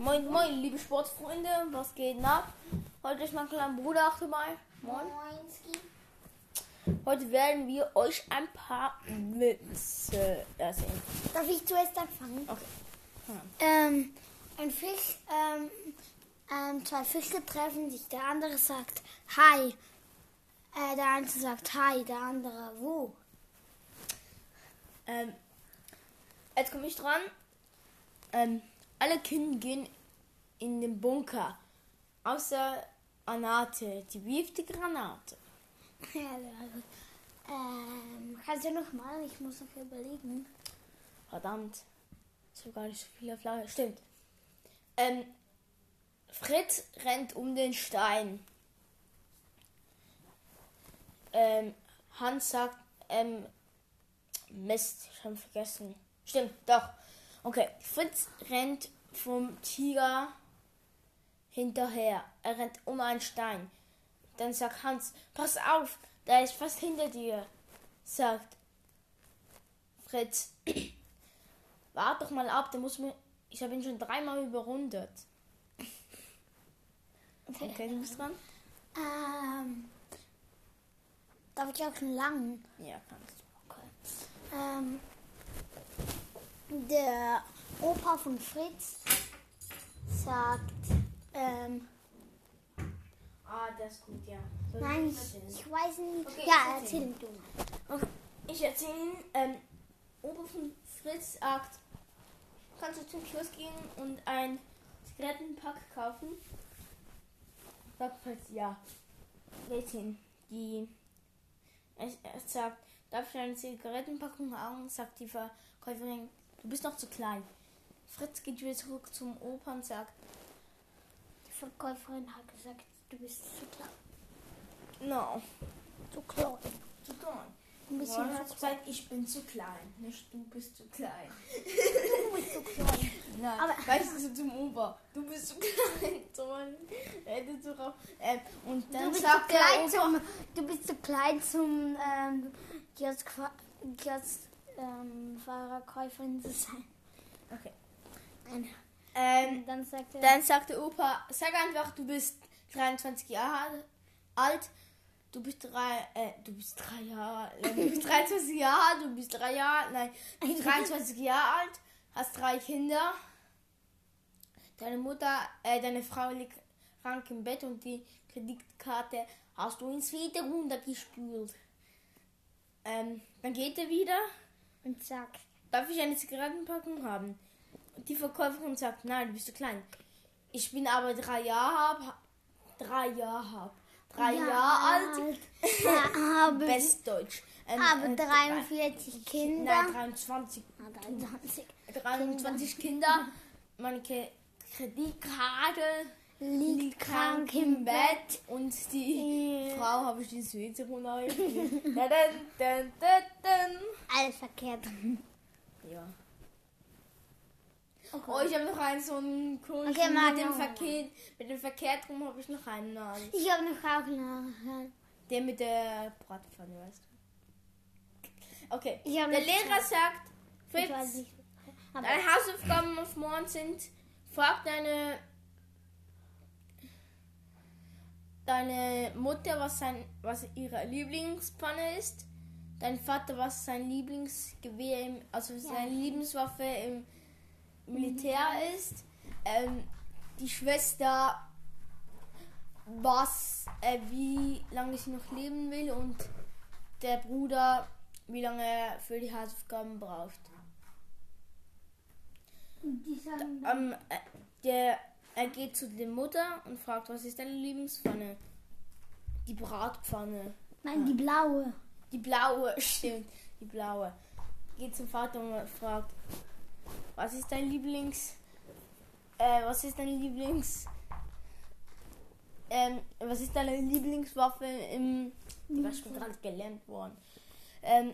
Moin, moin, liebe Sportfreunde, was geht ab? Heute ist mein kleiner Bruder auch dabei. Moin. Moinski. Heute werden wir euch ein paar Witze erzählen. Darf ich zuerst anfangen? Okay. Ähm, ein Fisch, ähm, ähm, zwei Fische treffen sich, der andere sagt Hi. Äh, der eine sagt Hi, der andere wo? Ähm, jetzt komme ich dran. Ähm, alle Kinder gehen in den Bunker. Außer Anate, die wirft die Granate. Ja, gut. Ähm, kannst du noch mal? Ich muss noch überlegen. Verdammt. Ich habe gar nicht so viele Flagge. Stimmt. Ähm, Fritz rennt um den Stein. Ähm, Hans sagt, ähm, Mist, ich habe vergessen. Stimmt, doch. Okay, Fritz rennt vom Tiger hinterher. Er rennt um einen Stein. Dann sagt Hans, pass auf, da ist was hinter dir. Sagt Fritz, wart doch mal ab, der muss mir. Ich habe ihn schon dreimal überrundet. Okay, du bist dran? Ähm, darf ich auch einen langen? Ja, kannst du. Okay. Ähm, der Opa von Fritz sagt, ähm, Ah, das ist gut, ja. Soll nein, ich ich, weiß nicht. Okay, ja, ich erzähl. erzähl du mal. Ich erzähle Ihnen, ähm, Opa von Fritz sagt, kannst du zum Kiosk gehen und ein Zigarettenpack kaufen? Sagt Fritz, ja. Mädchen, die, es, es sagt, darf ich eine Zigarettenpackung haben? Sagt die Verkäuferin, du bist noch zu klein. Fritz geht wieder zurück zum Opa und sagt, Die Verkäuferin hat gesagt, du bist zu klein. no, Zu klein. zu klein. Ein bisschen Ron hat gesagt, ich bin zu klein, nicht du bist zu klein. Du bist zu klein. Nein, Aber- weißt du zum Opa, du bist zu klein. Raus. Ähm, und Du dann sagt der klein Opa, zum, du bist zu klein zum ähm, Kiosk, Kiosk, ähm, Verkäuferin zu sein. okay. Ähm, Dann sagt er, dann sagt der Opa, sag einfach, du bist 23 Jahre alt. Du bist drei, äh, du bist drei Jahre, äh, du bist 23 Jahre alt, du bist drei Jahre, nein, du bist 23 Jahre alt, hast drei Kinder. Deine Mutter, äh, deine Frau liegt krank im Bett und die Kreditkarte hast du ins Wieder runtergespült. Ähm, dann geht er wieder. Und sagt, Darf ich eine Zigarettenpackung haben? Und die Verkäuferin sagt, nein, du bist zu klein. Ich bin aber drei Jahre hab, drei Jahre hab, drei Ja, Jahre alt. habe, Bestdeutsch. Ähm, habe äh, 43 Kinder. Nein, 23. Ah, 23. 23 Kinder. Meine Kreditkarte Liegt krank im Bett. und die. Frau habe ich dun, dun. Alles verkehrt. Ja. Okay. Oh, ich habe noch einen so einen komischen Okay, mit dem. Verkehr, mit dem Verkehr drum habe ich noch einen. Nein. Ich habe noch auch noch. Der mit der Bratpfanne, weißt du. Okay. Ich Der Lehrer sagt, Fritz, deine Hausaufgaben auf morgen sind, frag deine deine Mutter, was sein, was ihre Lieblingspfanne ist. Dein Vater, was sein Lieblingsgewehr, im, also seine Lieblingswaffe im Militär ist. Ähm, die Schwester, was, äh, wie lange sie noch leben will und der Bruder, wie lange er für die Hausaufgaben braucht. die sagen, Ähm, äh, der, er geht zu der Mutter und fragt, was ist deine Lieblingspfanne? Die Bratpfanne. nein, die blaue. Die blaue, stimmt, die blaue. Geht zum Vater und fragt, was ist dein Lieblings... Äh, was ist deine Lieblings... Ähm, was ist deine Lieblingswaffe im... Die war schon gerade gelernt worden. Ähm,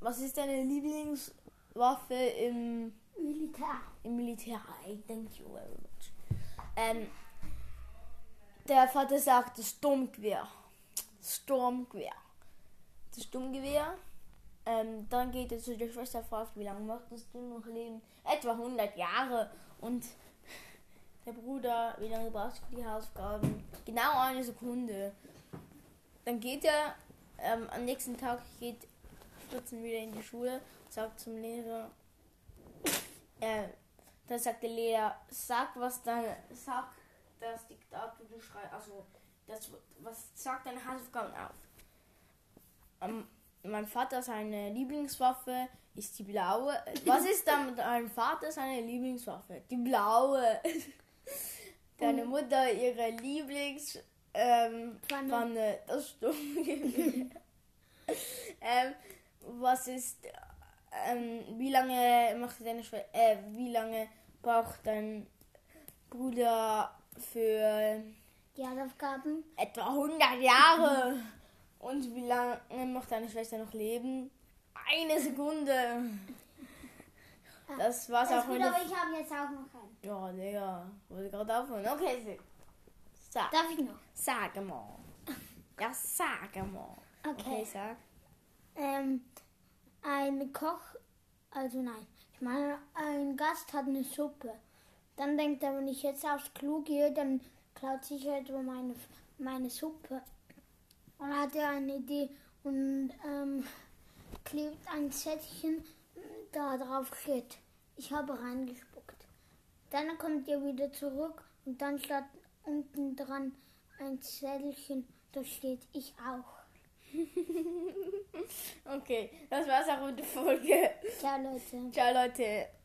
was ist deine Lieblingswaffe im... Militär. im Militär. I thank you very much. Ähm, der Vater sagt das Sturmgewehr. Sturmgewehr. Das Sturmgewehr. Ähm, dann geht er zu der Schwester fragt, wie lange möchtest du noch leben? Etwa 100 Jahre. Und der Bruder, wie lange brauchst du die Hausaufgaben? Genau eine Sekunde. Dann geht er, ähm, am nächsten Tag geht Stutzen wieder in die Schule, sagt zum Lehrer, äh, dann sagt der Lehrer, sag was dann, sag das Diktat, du schreibst, also das, was sagt deine Hausaufgaben auf? Ähm, mein Vater seine Lieblingswaffe ist die blaue. Was ist dann mit deinem Vater seine Lieblingswaffe? Die blaue. Deine Mutter ihre Lieblings ähm, Pfanne. Pfanne. Das stimmt. ähm, was ist ähm, wie lange macht deine Schwester äh, wie lange braucht dein Bruder für Die Hausaufgaben. etwa 100 Jahre. Und wie lange macht deine Schwester noch leben? Eine Sekunde. Das war's Das auch gut, aber ich habe jetzt auch noch einen. Ja, Digga. Wollte gerade aufhören. Okay. Sag, Darf ich noch? sag mal. Ja, sag mal. Okay, Okay. sag. Ähm, ein Koch, also nein, ich meine, ein Gast hat eine Suppe. Dann denkt er, wenn ich jetzt aufs Klo gehe, dann klaut sicher etwa meine, meine Suppe. Und hat er eine Idee und ähm, klebt ein Zettelchen, da drauf steht, ich habe reingespuckt. Dann kommt er wieder zurück und dann steht unten dran ein Zettelchen, da steht ich auch. Okay, das war's auch mit der Folge. Ciao Leute. Ciao, Leute.